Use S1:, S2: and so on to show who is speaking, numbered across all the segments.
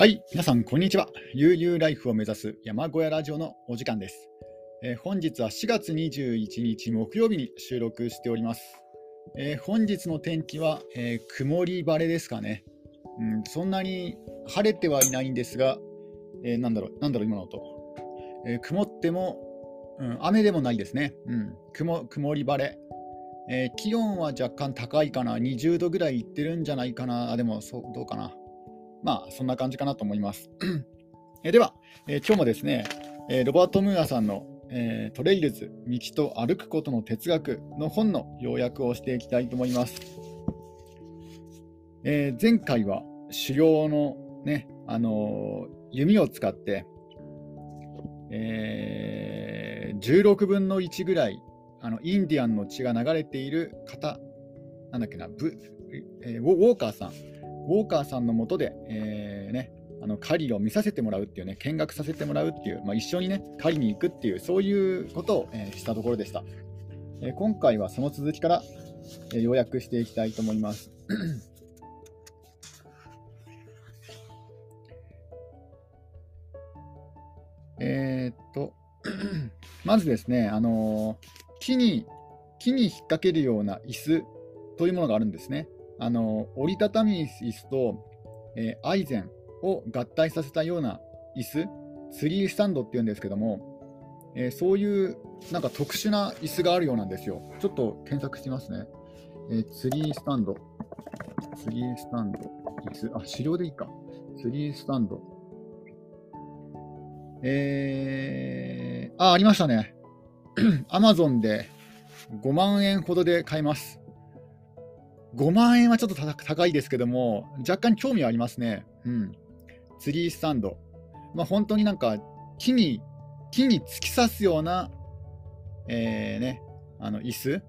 S1: はい、皆さん、こんにちは。悠々ライフを目指す山小屋ラジオのお時間です。えー本日は4月21日木曜日に収録しております。えー本日の天気は、えー曇り晴れですかね、うん。そんなに晴れてはいないんですが、えーなんだろう、なんだろう、今の音。えー曇っても、うん、雨でもないですね。うん、曇曇り晴れ。えー気温は若干高いかな、20度ぐらいいってるんじゃないかな、あでもそうどうかな。まあ、そんな感じかなと思います。えでは、え今日もですね、えロバート・ムーアさんの、えトレイルズ、道と歩くことの哲学の本の要約をしていきたいと思います。えー前回は狩猟のね、あのー弓を使って、えー16分の1ぐらいあのインディアンの血が流れている方、なんだっけな、ブえーウォーカーさん、ウォーカーさんのもとで、えーね、あの狩りを見させてもらうっていうね、見学させてもらうっていう、まあ、一緒にね、狩りに行くっていう、そういうことを、えーしたところでした。えー今回はその続きから、えー要約していきたいと思います。えっと、まずですね、あの木に、木に引っ掛けるような椅子というものがあるんですね。あの折りたたみ椅子と、えーアイゼンを合体させたような椅子、ツリースタンドっていうんですけども、えーそういうなんか特殊な椅子があるようなんですよ。ちょっと検索しますね。えーツリースタンド、ツリースタンド、椅子、あ、資料でいいか。ツリースタンド。えー、あ、ありましたね。アマゾンで5万円ほどで買えます。5万円はちょっと高いですけども、若干興味はありますね。うん。ツリースタンド。まあ本当になんか木に、木に突き刺すような、えー、ね、あの椅子。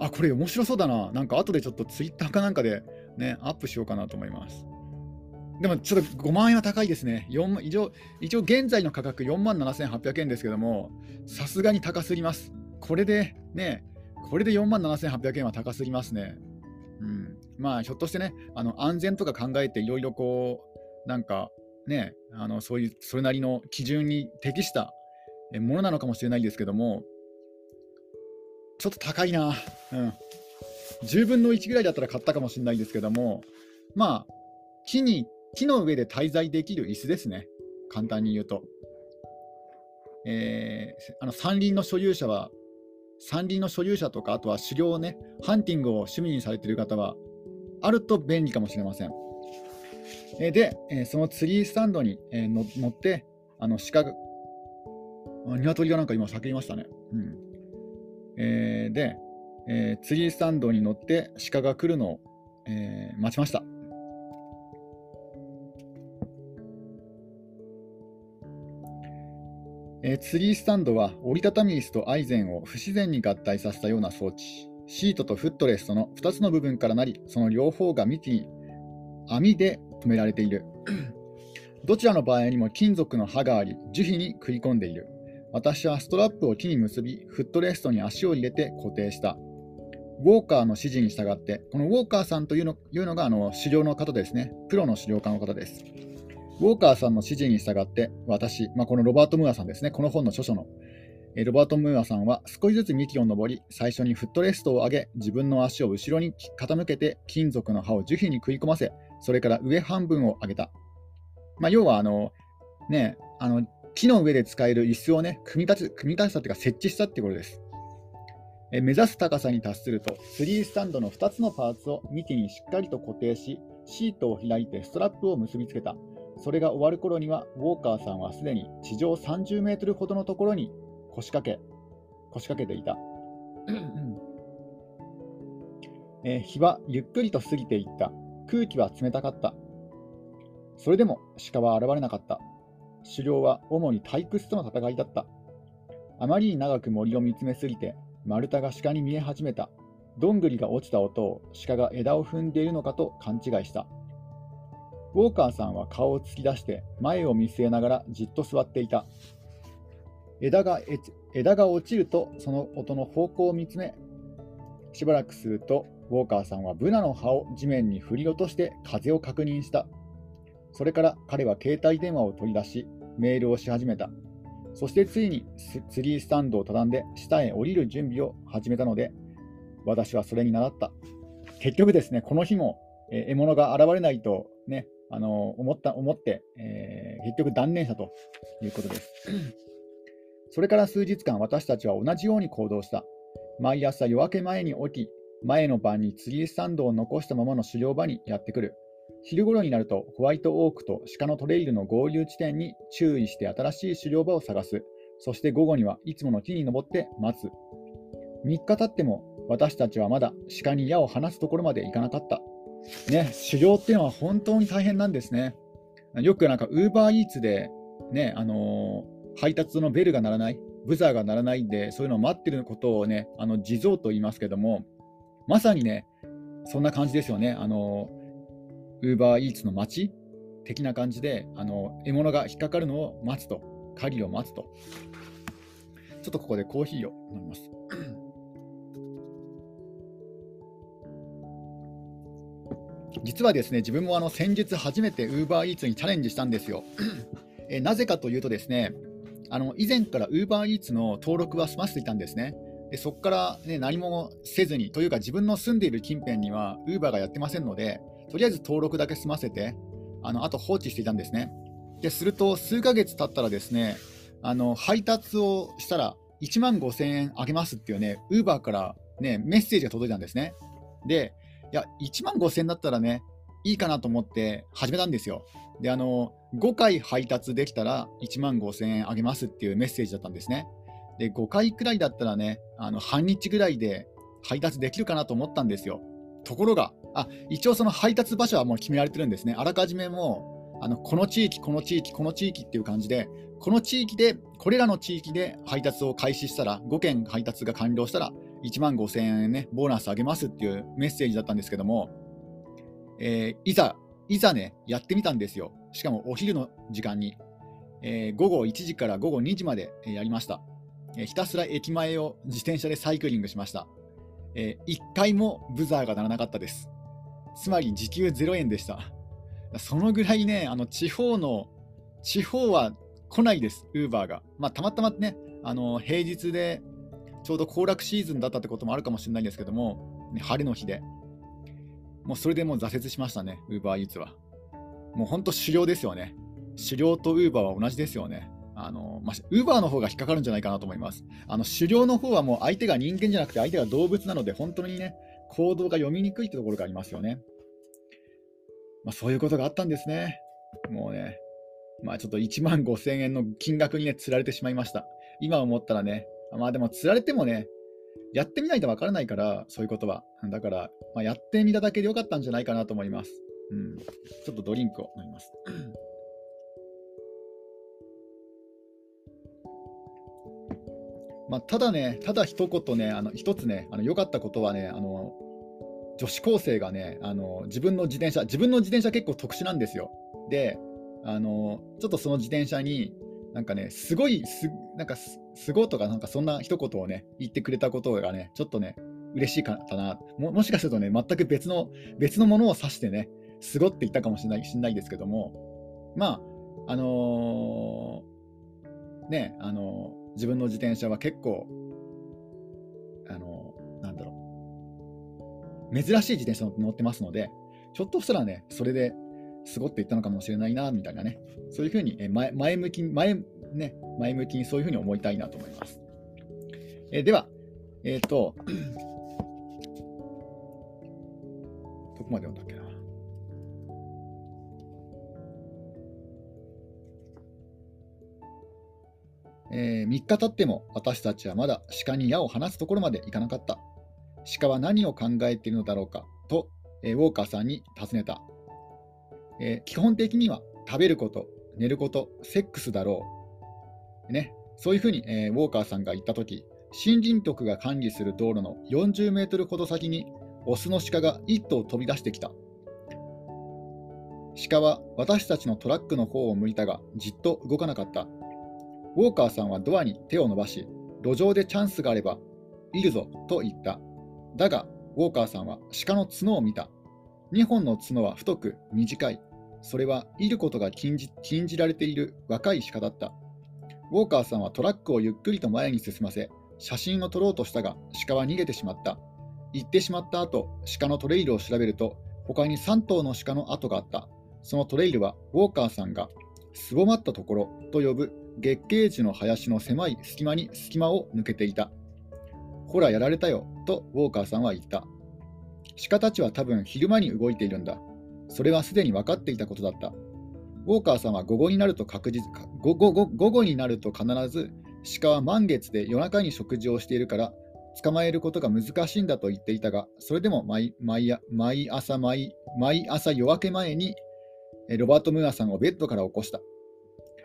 S1: あ、これ面白そうだな。なんか後でちょっとツイッターかなんかでね、アップしようかなと思います。でもちょっと5万円は高いですね。4万一応、一応現在の価格4万7800円ですけども、さすがに高すぎます。これでね、これで4万7800円は高すぎますね。うん、まあ、ひょっとしてね、あの安全とか考えていろいろこう、なんかね、あのそういうそれなりの基準に適したものなのかもしれないですけども、ちょっと高いな。うん。10分の1ぐらいだったら買ったかもしれないですけども、まあ、木に、木の上で滞在できる椅子ですね。簡単に言うと。えーあの山林の所有者は、山林の所有者とか、あとは狩猟をね、ハンティングを趣味にされている方は、あると便利かもしれません。えで、えそのツリースタンドに、えの乗って、あの鹿が、鶏がなんか今叫びましたね。うんえーで、えーツリースタンドに乗って鹿が来るのを、えー待ちました。えーツリースタンドは折りたたみ椅子とアイゼンを不自然に合体させたような装置。シートとフットレストの2つの部分からなり、その両方が幹に網で留められている。どちらの場合にも金属の刃があり、樹皮に食い込んでいる。私はストラップを木に結び、フットレストに足を入れて固定した。ウォーカーの指示に従って、このウォーカーさんというのいうのがあの狩猟の方ですね。プロの狩猟家の方です。ウォーカーさんの指示に従って、私、まあ、このロバート・ムーアさんですね、この本の著書の、えロバート・ムーアさんは少しずつ幹を登り、最初にフットレストを上げ、自分の足を後ろに傾けて、金属の刃を樹皮に食い込ませ、それから上半分を上げた。まあ、要はあの、ね、あの木の上で使える椅子をね、組み立て組み立てたというか、設置したっていうことです。え目指す高さに達すると、ツリースタンドの2つのパーツを幹にしっかりと固定し、シートを開いてストラップを結びつけた。それが終わる頃には、ウォーカーさんはすでに地上30メートルほどのところに腰掛け、腰掛けていた。えー日はゆっくりと過ぎていった。空気は冷たかった。それでも鹿は現れなかった。狩猟は主に退屈との戦いだった。あまりに長く森を見つめすぎて、丸太が鹿に見え始めた。どんぐりが落ちた音を鹿が枝を踏んでいるのかと勘違いした。ウォーカーさんは顔を突き出して前を見据えながらじっと座っていた。枝が枝が落ちるとその音の方向を見つめ、しばらくするとウォーカーさんはブナの葉を地面に振り落として風を確認した。それから彼は携帯電話を取り出し、メールをし始めた。そしてついにツリースタンドを畳んで下へ降りる準備を始めたので、私はそれに習った。結局ですね、この日も、獲物が現れないと、ね、あの思った思って、えー、結局断念したということです。それから数日間、私たちは同じように行動した。毎朝夜明け前に起き、前の晩にツリースタンドを残したままの狩猟場にやってくる。昼頃になるとホワイトオークと鹿のトレイルの合流地点に注意して新しい狩猟場を探す。そして午後にはいつもの木に登って待つ。3日経っても私たちはまだ鹿に矢を放すところまで行かなかった。ね、狩猟っていうのは本当に大変なんですね。よくなんかウーバーイーツで、ね、あのー、配達のベルが鳴らない、ブザーが鳴らないんで、そういうのを待ってることをね、あの地蔵と言いますけども、まさにね、そんな感じですよね。あのウーバーイーツの街的な感じで、あの獲物が引っかかるのを待つと、狩りを待つと。ちょっとここでコーヒーを飲みます。実はですね、自分もあの先日初めて UberEats にチャレンジしたんですよ。えなぜかというとですね、あの以前から UberEats の登録は済ませていたんですね。でそこから、ね、何もせずに、というか自分の住んでいる近辺には Uber がやってませんので、とりあえず登録だけ済ませて、あのあと放置していたんですね。ですると、数ヶ月経ったらですね、あの配達をしたら1万5000円あげますっていうね、Uber から、ね、メッセージが届いたんですね。で、いや、1万5000円だったらね、いいかなと思って始めたんですよ。で、あの、5回配達できたら1万5000円あげますっていうメッセージだったんですね。で、5回くらいだったらね、あの半日ぐらいで配達できるかなと思ったんですよ。ところが、あ一応その配達場所はもう決められてるんですね。あらかじめもう、あのこの地域、この地域、この地域っていう感じで、この地域で、これらの地域で配達を開始したら、5件配達が完了したら、1万5000円ね、ボーナスあげますっていうメッセージだったんですけども、えー、いざ、いざね、やってみたんですよ。しかもお昼の時間に。えー、午後1時から午後2時までやりました、えー、ひたすら駅前を自転車でサイクリングしました。えー、1回もブザーが鳴らなかったです。つまり時給0円でした。そのぐらいね、あの地方の、地方は来ないです、ウーバーが。まあ、たまたまね、あの平日でちょうど行楽シーズンだったってこともあるかもしれないんですけども、ね、晴れの日で、もうそれでもう挫折しましたね、ウーバーイーツは。もう本当、狩猟ですよね。狩猟とウーバーは同じですよね。あのま、ウーバーの方が引っかかるんじゃないかなと思います。あの狩猟の方はもう相手が人間じゃなくて相手が動物なので、本当にね、行動が読みにくいってところがありますよね。まあ、そういうことがあったんですね。もうね、まあちょっと1万5000円の金額にね、釣られてしまいました。今思ったらね、まあでも、釣られてもね、やってみないとわからないから、そういうことは。だから、まあ、やってみただけでよかったんじゃないかなと思います。うん。ちょっとドリンクを飲みます。まあ、ただね、ただ一言ね、あの一つね、良かったことはね、あの女子高生がねあの、自分の自転車、自分の自転車結構特殊なんですよ。で、あのちょっとその自転車に、なんかね、すごいす、なんかす、すごとか、なんかそんな一言をね、言ってくれたことがね、ちょっとね、嬉しいかったな。ももしかするとね、全く別の、別のものを指してね、すごって言ったかもしれないしんないですけども、まあ、あのー、ね、あのー、自分の自転車は結構、あのー、なんだろう、珍しい自転車乗ってますので、ちょっとしたらね、それですごって言ったのかもしれないな、みたいなね、そういうふうに前前向き前、ね、前向きにそういうふうに思いたいなと思います。えでは、えっ、ー、と、どこまで読んだっけな。えー、3日経っても私たちはまだ鹿に矢を放つところまで行かなかった。鹿は何を考えているのだろうかと、えー、ウォーカーさんに尋ねた。えー、基本的には食べること、寝ること、セックスだろう。ね、そういうふうに、えー、ウォーカーさんが言ったとき、森林局が管理する道路の40メートルほど先にオスの鹿が1頭飛び出してきた。鹿は私たちのトラックの方を向いたがじっと動かなかった。ウォーカーさんはドアに手を伸ばし、路上でチャンスがあればいるぞと言った。だが、ウォーカーさんは鹿の角を見た。2本の角は太く短い。それはいることが禁じ禁じられている若い鹿だった。ウォーカーさんはトラックをゆっくりと前に進ませ、写真を撮ろうとしたが、鹿は逃げてしまった。行ってしまった後、鹿のトレイルを調べると、他に3頭の鹿の跡があった。そのトレイルは、ウォーカーさんが、すぼまったところと呼ぶ月桂樹の林の狭い隙間に隙間を抜けていた。ほら、やられたよ、とウォーカーさんは言った。鹿たちは多分昼間に動いているんだ。それはすでに分かっていたことだった。ウォーカーさんは午後になると確実午後午後になると必ず鹿は満月で夜中に食事をしているから捕まえることが難しいんだと言っていたが、それでも毎朝毎朝夜明け前にロバート・ムーアさんをベッドから起こした。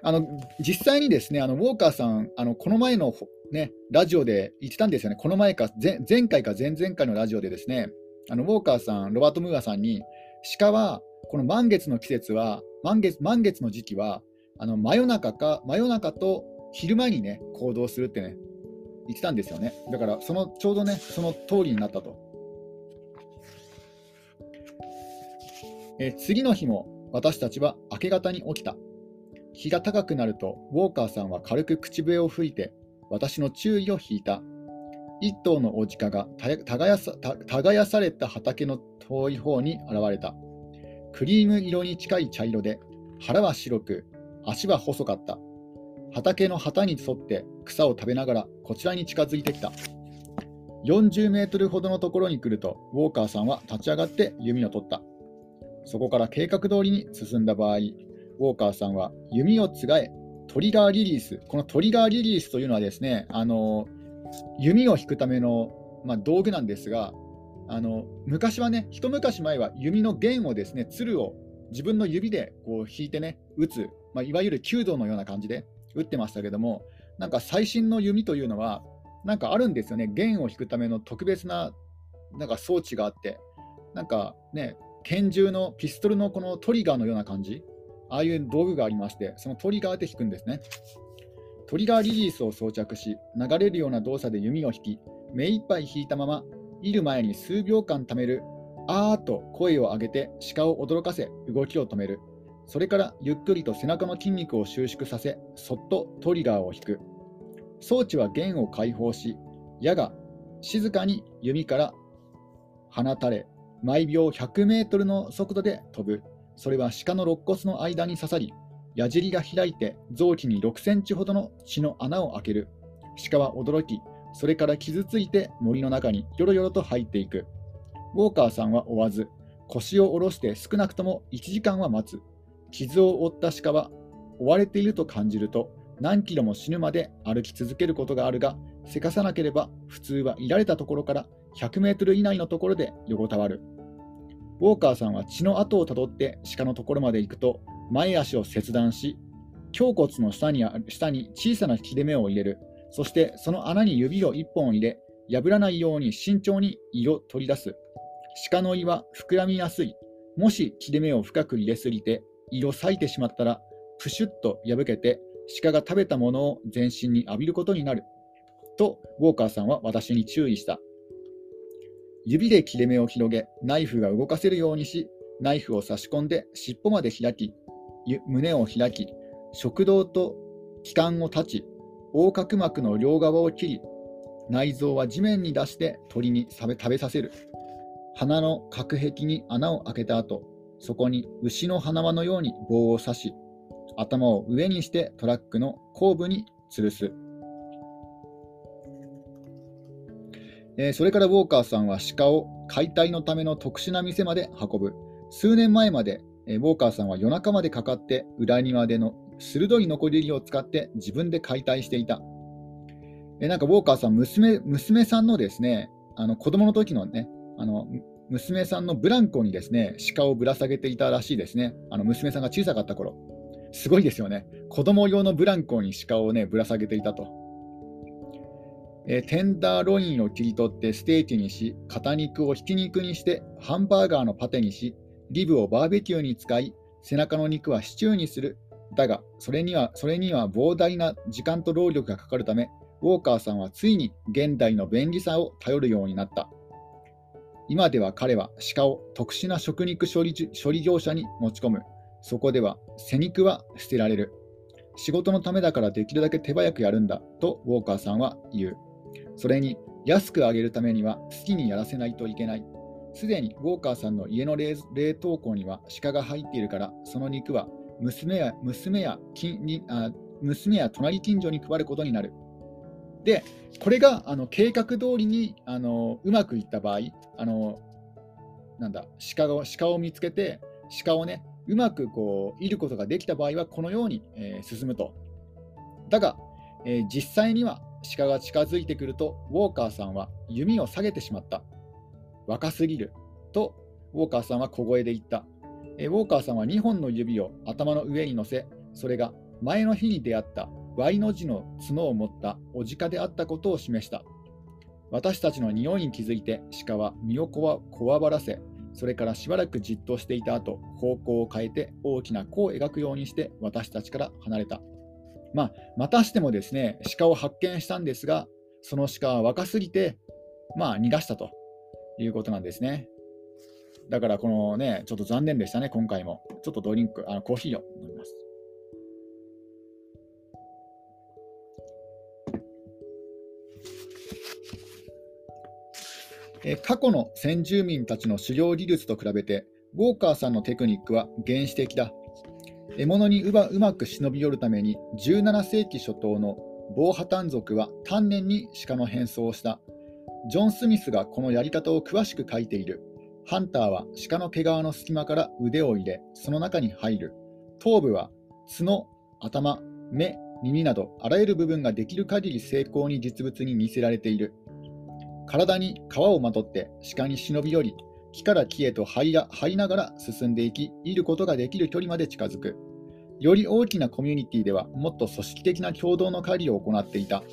S1: あの実際にですねあのウォーカーさん、あのこの前の、ね、ラジオで言ってたんですよね、この前か前前回か前々回のラジオでですね、あのウォーカーさん、ロバート・ムーアさんに、鹿はこの満月の季節は、満月満月の時期は、あの真夜中か、真夜中と昼間にね、行動するってね、言ってたんですよね。だから、そのちょうどね、その通りになったと。え次の日も私たちは明け方に起きた。日が高くなると、ウォーカーさんは軽く口笛を吹いて、私の注意を引いた。一頭のオジカが耕された畑の遠い方に現れた。クリーム色に近い茶色で、腹は白く、足は細かった。畑の旗に沿って草を食べながらこちらに近づいてきた。40メートルほどのところに来ると、ウォーカーさんは立ち上がって弓を取った。そこから計画通りに進んだ場合、ウォーカーさんは弓をつがえ、トリガーリリース、このトリガーリリースというのはですね、あの弓を引くための、まあ、道具なんですが、あの昔はね、一昔前は弓の弦をですね、鶴を自分の指でこう引いてね、打つ、まあ、いわゆる弓道のような感じで打ってましたけども、なんか最新の弓というのは、なんかあるんですよね、弦を引くための特別ななんか装置があって、なんかね、拳銃のピストルのこのトリガーのような感じ、ああいう道具がありまして、そのトリガーで引くんですね。トリガーリリースを装着し、流れるような動作で弓を引き、目いっぱい引いたままいる前に数秒間貯める、あーと声を上げて鹿を驚かせ動きを止める。それからゆっくりと背中の筋肉を収縮させ、そっとトリガーを引く。装置は弦を解放し、矢が静かに弓から放たれ、毎秒100メートルの速度で飛ぶ。それは鹿の肋骨の間に刺さり、矢尻が開いて臓器に6センチほどの血の穴を開ける。鹿は驚き、それから傷ついて森の中によろよろと入っていく。ウォーカーさんは追わず、腰を下ろして少なくとも1時間は待つ。傷を負った鹿は追われていると感じると何キロも死ぬまで歩き続けることがあるが、せかさなければ普通はいられたところから100メートル以内のところで横たわる。ウォーカーさんは血の跡をたどって鹿のところまで行くと、前足を切断し、胸骨の下に下に小さな切れ目を入れる。そしてその穴に指を1本入れ、破らないように慎重に胃を取り出す。鹿の胃は膨らみやすい。もし切れ目を深く入れすぎて胃を裂いてしまったら、プシュッと破けて鹿が食べたものを全身に浴びることになる。と、ウォーカーさんは私に注意した。指で切れ目を広げ、ナイフが動かせるようにし、ナイフを差し込んで尻尾まで開き、胸を開き、食道と気管を断ち、横隔膜の両側を切り、内臓は地面に出して鳥に食べさせる。鼻の隔壁に穴を開けた後、そこに牛の鼻輪のように棒を刺し、頭を上にしてトラックの後部に吊るす。えー、それからウォーカーさんは鹿を解体のための特殊な店まで運ぶ。数年前まで、えー、ウォーカーさんは夜中までかかって裏庭での鋭いノコギリを使って自分で解体していた。えなんかウォーカーさん娘、娘さんのですね、あの子供の時のね、あの娘さんのブランコにですね、鹿をぶら下げていたらしいですね。あの娘さんが小さかった頃。すごいですよね。子供用のブランコに鹿をね、ぶら下げていたと。えテンダーロインを切り取ってステーキにし、肩肉をひき肉にしてハンバーガーのパテにし、リブをバーベキューに使い、背中の肉はシチューにするだが、それにはそれには膨大な時間と労力がかかるため、ウォーカーさんはついに現代の便利さを頼るようになった。今では彼は鹿を特殊な食肉処理処理業者に持ち込む。そこでは背肉は捨てられる。仕事のためだからできるだけ手早くやるんだとウォーカーさんは言う。それに安くあげるためには好きにやらせないといけない。すでにウォーカーさんの家の冷凍庫には鹿が入っているから、その肉は娘や娘や近にあ娘や隣近所に配ることになる。で、これがあの計画通りにあのうまくいった場合、あのなんだ鹿を鹿を見つけて、鹿をね、うまくこういることができた場合は、このように、えー、進むと。だが、えー、実際には鹿が近づいてくると、ウォーカーさんは弓を下げてしまった。若すぎる。と、ウォーカーさんは小声で言った。え、ウォーカーさんは2本の指を頭の上に乗せ、それが前の日に出会った Y の字の角を持ったおじかであったことを示した。私たちの匂いに気づいて鹿は身をこわこわばらせ、それからしばらくじっとしていた後、方向を変えて大きな弧を描くようにして私たちから離れた。まあ、またしてもですね、鹿を発見したんですが、その鹿は若すぎて、まあ、逃がしたということなんですね。だから、このね、ちょっと残念でしたね、今回も。ちょっとドリンク、あのコーヒーを飲みます。え過去の先住民たちの狩猟技術と比べて、ウォーカーさんのテクニックは原始的だ。獲物にうまく忍び寄るために、17世紀初頭のボーハタン族は丹念に鹿の変装をした。ジョン・スミスがこのやり方を詳しく書いている。ハンターは鹿の毛皮の隙間から腕を入れ、その中に入る。頭部は角、頭、目、耳などあらゆる部分ができる限り精巧に実物に似せられている。体に皮をまとって鹿に忍び寄り、木から木へと這い這いながら進んでいき、いることができる距離まで近づく。より大きなコミュニティではもっと組織的な共同の狩りを行っていた。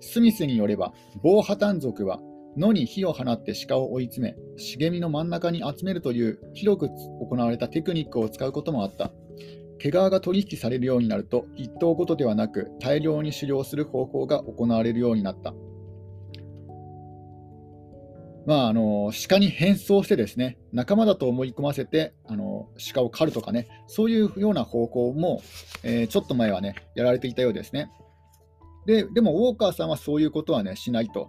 S1: スミスによれば、ボーハタン族は野に火を放って鹿を追い詰め、茂みの真ん中に集めるという広く行われたテクニックを使うこともあった。毛皮が取引されるようになると、一頭ごとではなく大量に狩猟する方法が行われるようになった。まあ、あの鹿に変装してですね仲間だと思い込ませてあの鹿を狩るとかねそういうような方向も、えー、ちょっと前はねやられていたようですね。ででもウォーカーさんはそういうことはねしないと。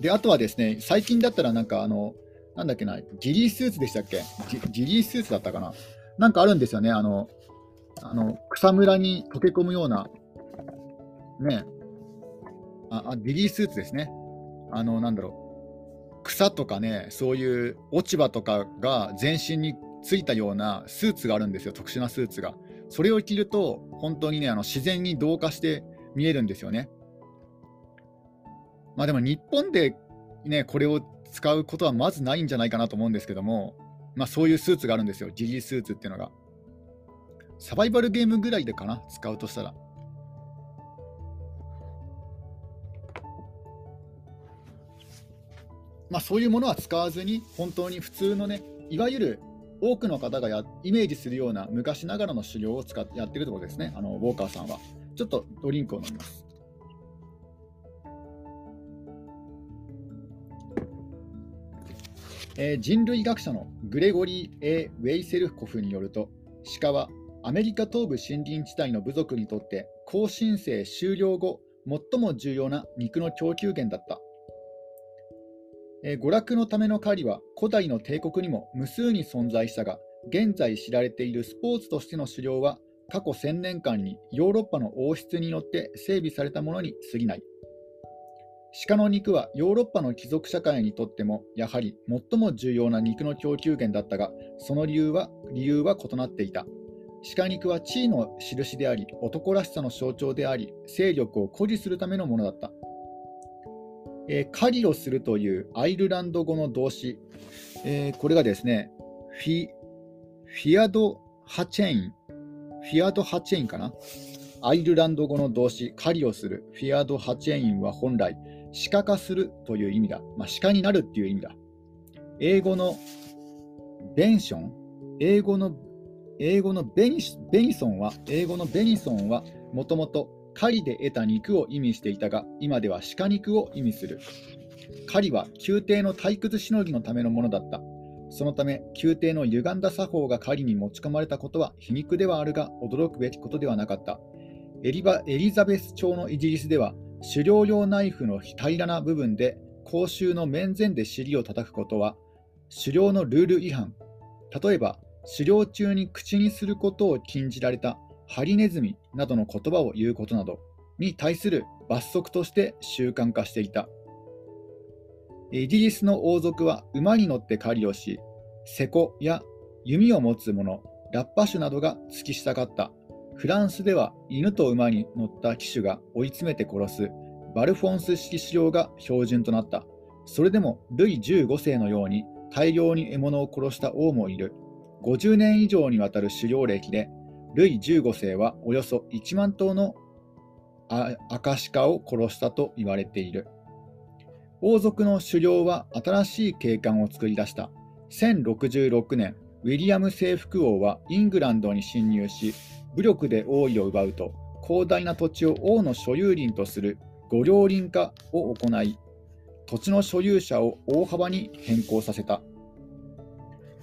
S1: であとはですね最近だったらなんかあのなんだっけなジリースーツでしたっけ？ジリースーツだったかな？なんかあるんですよねあのあの草むらに溶け込むようなねああジリースーツですね。あのなんだろう。草とかね、そういう落ち葉とかが全身についたようなスーツがあるんですよ、特殊なスーツが。それを着ると、本当にね、あの自然に同化して見えるんですよね。まあでも日本でね、これを使うことはまずないんじゃないかなと思うんですけども、まあそういうスーツがあるんですよ、ジリスーツっていうのが。サバイバルゲームぐらいでかな、使うとしたら。まあ、そういうものは使わずに、本当に普通のね、いわゆる多くの方がやイメージするような昔ながらの狩猟を使ってやってるところですね、あのウォーカーさんは。ちょっとドリンクを飲みます。えー、人類学者のグレゴリー・ A・ ウェイセルコフによると、鹿はアメリカ東部森林地帯の部族にとって後進生終了後、最も重要な肉の供給源だった。え娯楽のための狩りは古代の帝国にも無数に存在したが、現在知られているスポーツとしての狩猟は過去1000年間にヨーロッパの王室によって整備されたものに過ぎない。鹿の肉はヨーロッパの貴族社会にとってもやはり最も重要な肉の供給源だったが、その理由は理由は異なっていた。鹿肉は地位の印であり、男らしさの象徴であり、勢力を誇示するためのものだった。えー、狩りをするというアイルランド語の動詞、えー、これがですね、フィフィアド・ハチェイン、フィアド・ハチェインかな？アイルランド語の動詞、狩りをする、フィアド・ハチェインは本来、鹿化するという意味だ。まあ、鹿になるっていう意味だ。英語のベンション、英語の英語のベニベニソンは、英語のベニソンは、もともと狩りで得た肉を意味していたが、今では鹿肉を意味する。狩りは宮廷の退屈しのぎのためのものだった。そのため、宮廷の歪んだ作法が狩りに持ち込まれたことは皮肉ではあるが、驚くべきことではなかった。エリバエリザベス朝のイギリスでは、狩猟用ナイフの平らな部分で公衆の面前で尻を叩くことは、狩猟のルール違反。例えば、狩猟中に口にすることを禁じられたハリネズミなどの言葉を言うことなどに対する罰則として習慣化していた。イギリスの王族は馬に乗って狩りをし、セコや弓を持つ者、ラッパ種などが付き従った。フランスでは犬と馬に乗った騎手が追い詰めて殺すバルフォンス式狩猟が標準となった。それでもルイ15世のように大量に獲物を殺した王もいる。50年以上にわたる狩猟歴で、ルイ15世はおよそ1万頭のアカシカを殺したと言われている。王族の狩猟は新しい景観を作り出した。1066年、ウィリアム征服王はイングランドに侵入し、武力で王位を奪うと、広大な土地を王の所有林とする御領林化を行い、土地の所有者を大幅に変更させた。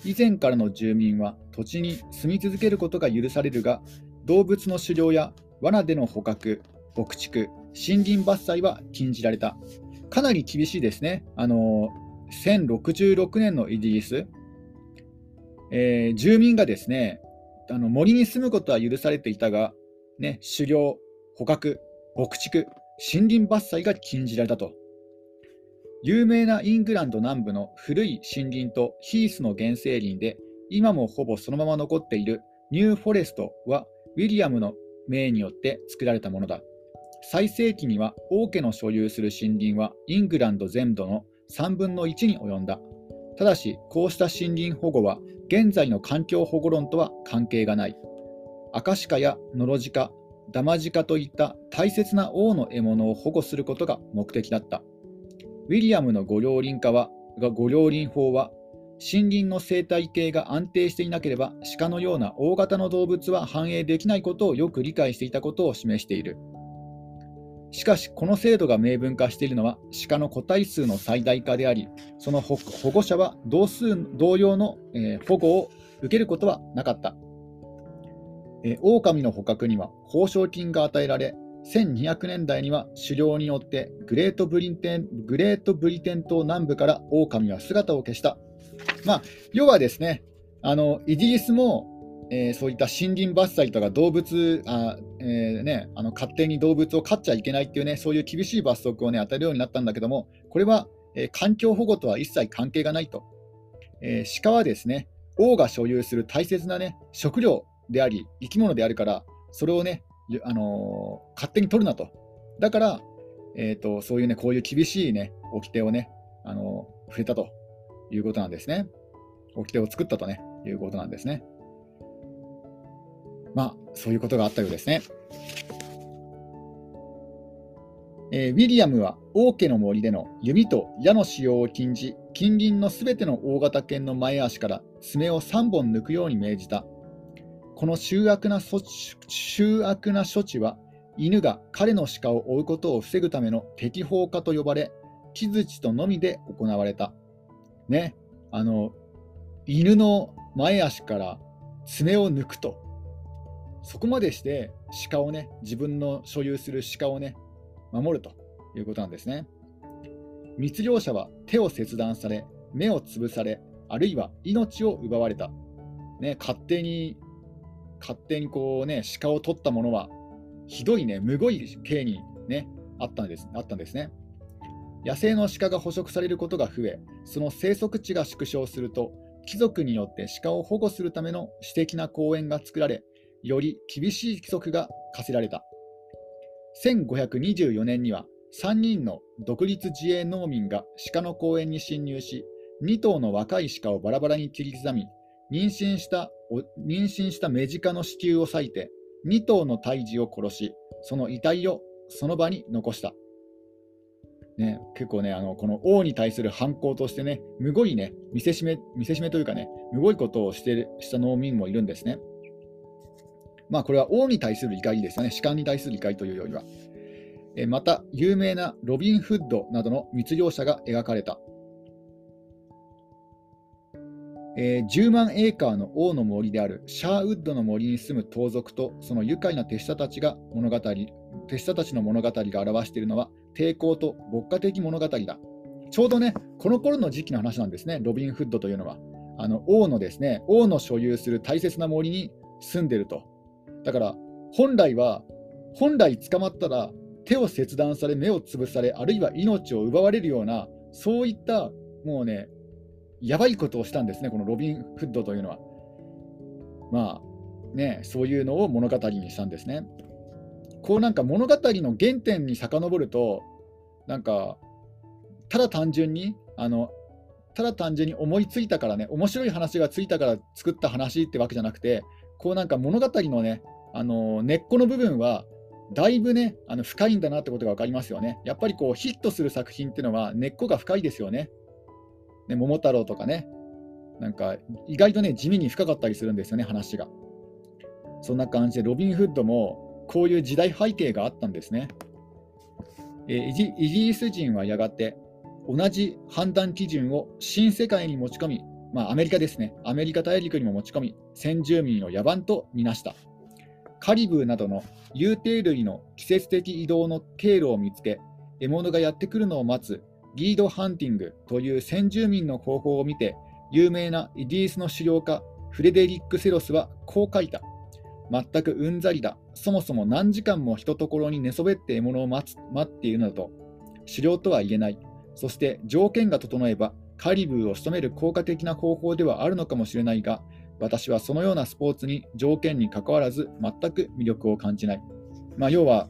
S1: 以前からの住民は土地に住み続けることが許されるが、動物の狩猟や罠での捕獲、牧畜、森林伐採は禁じられた。かなり厳しいですね。あの1066年のイギリス、えー、住民がですねあの森に住むことは許されていたが、ね、狩猟、捕獲、牧畜、森林伐採が禁じられたと。有名なイングランド南部の古い森林とヒースの原生林で、今もほぼそのまま残っているニューフォレストは、ウィリアムの命によって作られたものだ。最盛期には王家の所有する森林はイングランド全土の3分の1に及んだ。ただし、こうした森林保護は現在の環境保護論とは関係がない。アカシカやノロジカ、ダマジカといった大切な王の獲物を保護することが目的だった。ウィリアムの御領林化は、御領林法は、森林の生態系が安定していなければ、鹿のような大型の動物は繁栄できないことをよく理解していたことを示している。しかし、この制度が明文化しているのは、鹿の個体数の最大化であり、その保護者は同数同様の、えー、保護を受けることはなかった。えー、狼の捕獲には報奨金が与えられ、1200年代には狩猟によってグレートブリテングレートブリテン島南部から狼は姿を消した。まあ、要はですね、あのイギリスもえー、そういった森林伐採とか動物あ、えーね、あの勝手に動物を飼っちゃいけないっていうね、そういう厳しい罰則を、ね、与えるようになったんだけども、これは、えー、環境保護とは一切関係がないと。えー、鹿はですね、王が所有する大切な、ね、食料であり、生き物であるから、それをね、あの、勝手に取るなと。だから、えーと、そういうね、こういう厳しいね、掟をね、あのー、触れたということなんですね。掟を作ったとね、いうことなんですね。まあ、そういうことがあったようですね。えー、ウィリアムは王家の森での弓と矢の使用を禁じ、近隣のすべての大型犬の前足から爪を3本抜くように命じた。この醜悪な醜悪な処置は、犬が彼の鹿を追うことを防ぐための適法化と呼ばれ、木槌とのみで行われた。ね、あの、犬の前足から爪を抜くとそこまでして鹿をね、自分の所有する鹿をね、守るということなんですね。密猟者は手を切断され、目を潰され、あるいは命を奪われた。ね、勝手に、勝手にこうね、鹿を取ったものは、ひどいね、むごい刑にね、あったんですあったんですね。野生の鹿が捕食されることが増え、その生息地が縮小すると、貴族によって鹿を保護するための私的な公園が作られ、より厳しい規則が課せられた。1524年には3人の独立自衛農民が鹿の公園に侵入し、2頭の若い鹿をバラバラに切り刻み、妊娠した妊娠したメジカの子宮を裂いて、2頭の胎児を殺し、その遺体をその場に残した。ね、結構ね、あのこの王に対する反抗としてね、むごいね、見せしめ見せしめというかね、むごいことをしてした農民もいるんですね。まあ、これは王に対する怒りですよね。士官に対する怒りというよりは。えまた、有名なロビン・フッドなどの密漁者が描かれた。えー、10万エーカーの王の森であるシャーウッドの森に住む盗賊とその愉快な手下たちが物語手下たちの物語が表しているのは抵抗と牧歌的物語だ。ちょうどね、この頃の時期の話なんですね、ロビン・フッドというのは。あの王のですね、王の所有する大切な森に住んでると。だから、本来は、本来捕まったら手を切断され、目を潰され、あるいは命を奪われるような、そういったもうね、やばいことをしたんですね、このロビン・フッドというのは。まあね、そういうのを物語にしたんですね。こうなんか物語の原点に遡ると、なんか、ただ単純に、あの、ただ単純に思いついたからね、面白い話がついたから作った話ってわけじゃなくて、こうなんか物語のね、あの根っこの部分は、だいぶね、あの深いんだなってことが分かりますよね。やっぱりこうヒットする作品っていうのは根っこが深いですよね。ね桃太郎とかね、なんか意外とね、地味に深かったりするんですよね、話が。そんな感じで、ロビン・フッドもこういう時代背景があったんですね。えー、イギリス人はやがて同じ判断基準を新世界に持ち込み、まあ、アメリカですね、アメリカ大陸にも持ち込み、先住民を野蛮とみなした。カリブーなどの有定類の季節的移動の経路を見つけ、獲物がやってくるのを待つギードハンティングという先住民の方法を見て、有名なイギリスの狩猟家フレデリック・セロスはこう書いた。全くうんざりだ。そもそも何時間もひところに寝そべって獲物を待つ待っているのだと。狩猟とは言えない。そして条件が整えば、カリブーを仕留める効果的な方法ではあるのかもしれないが、私はそのようなスポーツに条件にかかわらず全く魅力を感じない。まあ、要は、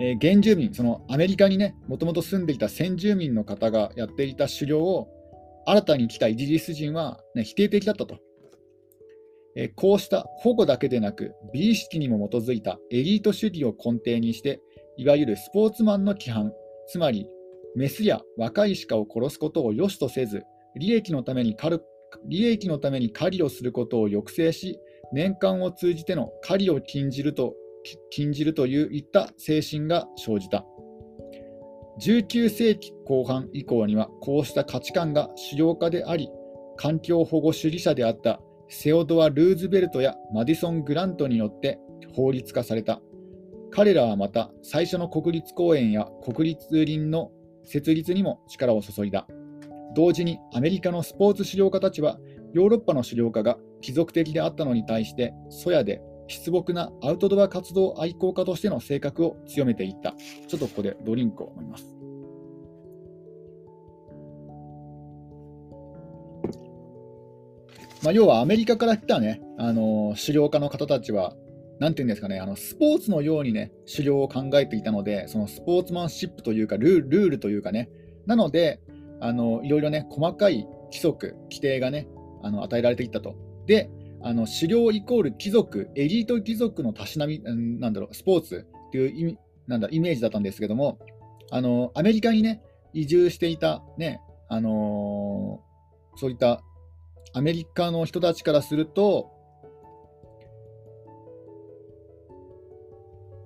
S1: えー、原住民、そのアメリカにね、もともと住んでいた先住民の方がやっていた狩猟を新たに来たイギリス人は、ね、否定的だったと。えー、こうした保護だけでなく、美意識にも基づいたエリート主義を根底にして、いわゆるスポーツマンの規範、つまりメスや若い鹿を殺すことを良しとせず、利益のために狩利益のために狩りをすることを抑制し、年間を通じての狩りを禁じると禁じるといった精神が生じた。19世紀後半以降にはこうした価値観が主要化であり、環境保護主義者であったセオドア・ルーズベルトやマディソン・グラントによって法律化された。彼らはまた最初の国立公園や国立林の設立にも力を注いだ。同時にアメリカのスポーツ狩猟家たちはヨーロッパの狩猟家が貴族的であったのに対してそやで出木なアウトドア活動愛好家としての性格を強めていった。ちょっとここでドリンクを飲みます。まあ、要はアメリカから来たね、あの狩猟家の方たちは、なんていうんですかね、あのスポーツのようにね、狩猟を考えていたので、そのスポーツマンシップというかル、ルールというかね、なので、あのいろいろね、細かい規則、規定がね、あの与えられていったと。で、あの狩猟イコール貴族、エリート貴族のたしなみ、なんだろう、スポーツっていう意味なんだイメージだったんですけども、あのアメリカにね、移住していた、ね、あのー、そういったアメリカの人たちからすると、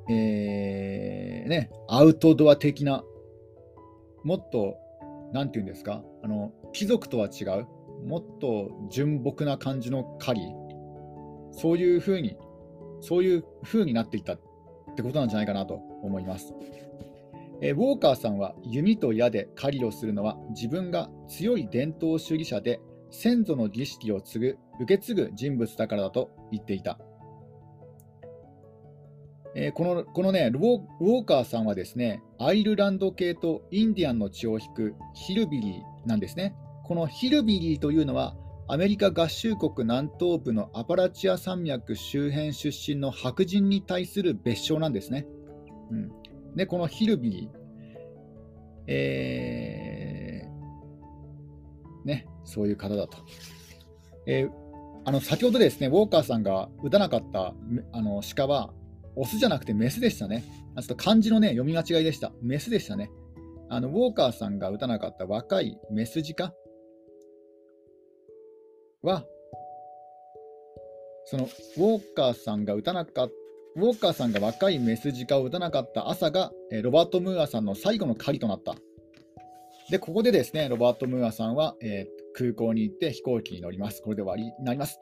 S1: えーね、アウトドア的な、もっと、なんていうんですか、あの貴族とは違う、もっと純朴な感じの狩り、そういうふうに、そういうふうになっていったってことなんじゃないかなと思います。えウォーカーさんは弓と矢で狩りをするのは自分が強い伝統主義者で先祖の儀式を継ぐ受け継ぐ人物だからだと言っていた。えー、このこのねウォーカーさんはですねアイルランド系とインディアンの血を引くヒルビリーなんですね。このヒルビリーというのはアメリカ合衆国南東部のアパラチア山脈周辺出身の白人に対する別称なんですね。うん、で、このヒルビー、えー、ね、そういう方だと。えー、あの先ほどですね、ウォーカーさんが打たなかったあの鹿は、オスじゃなくてメスでしたね。ちょっと漢字のね、読み間違いでした。メスでしたね。あのウォーカーさんが打たなかった若いメス鹿は、そのウォーカーさんが打たなかったウォーカーさんが若いメスジカを打たなかった朝が、えロバート・ムーアさんの最後の狩りとなった。で、ここでですね、ロバート・ムーアさんは、えー空港に行って飛行機に乗ります。これで終わりになります。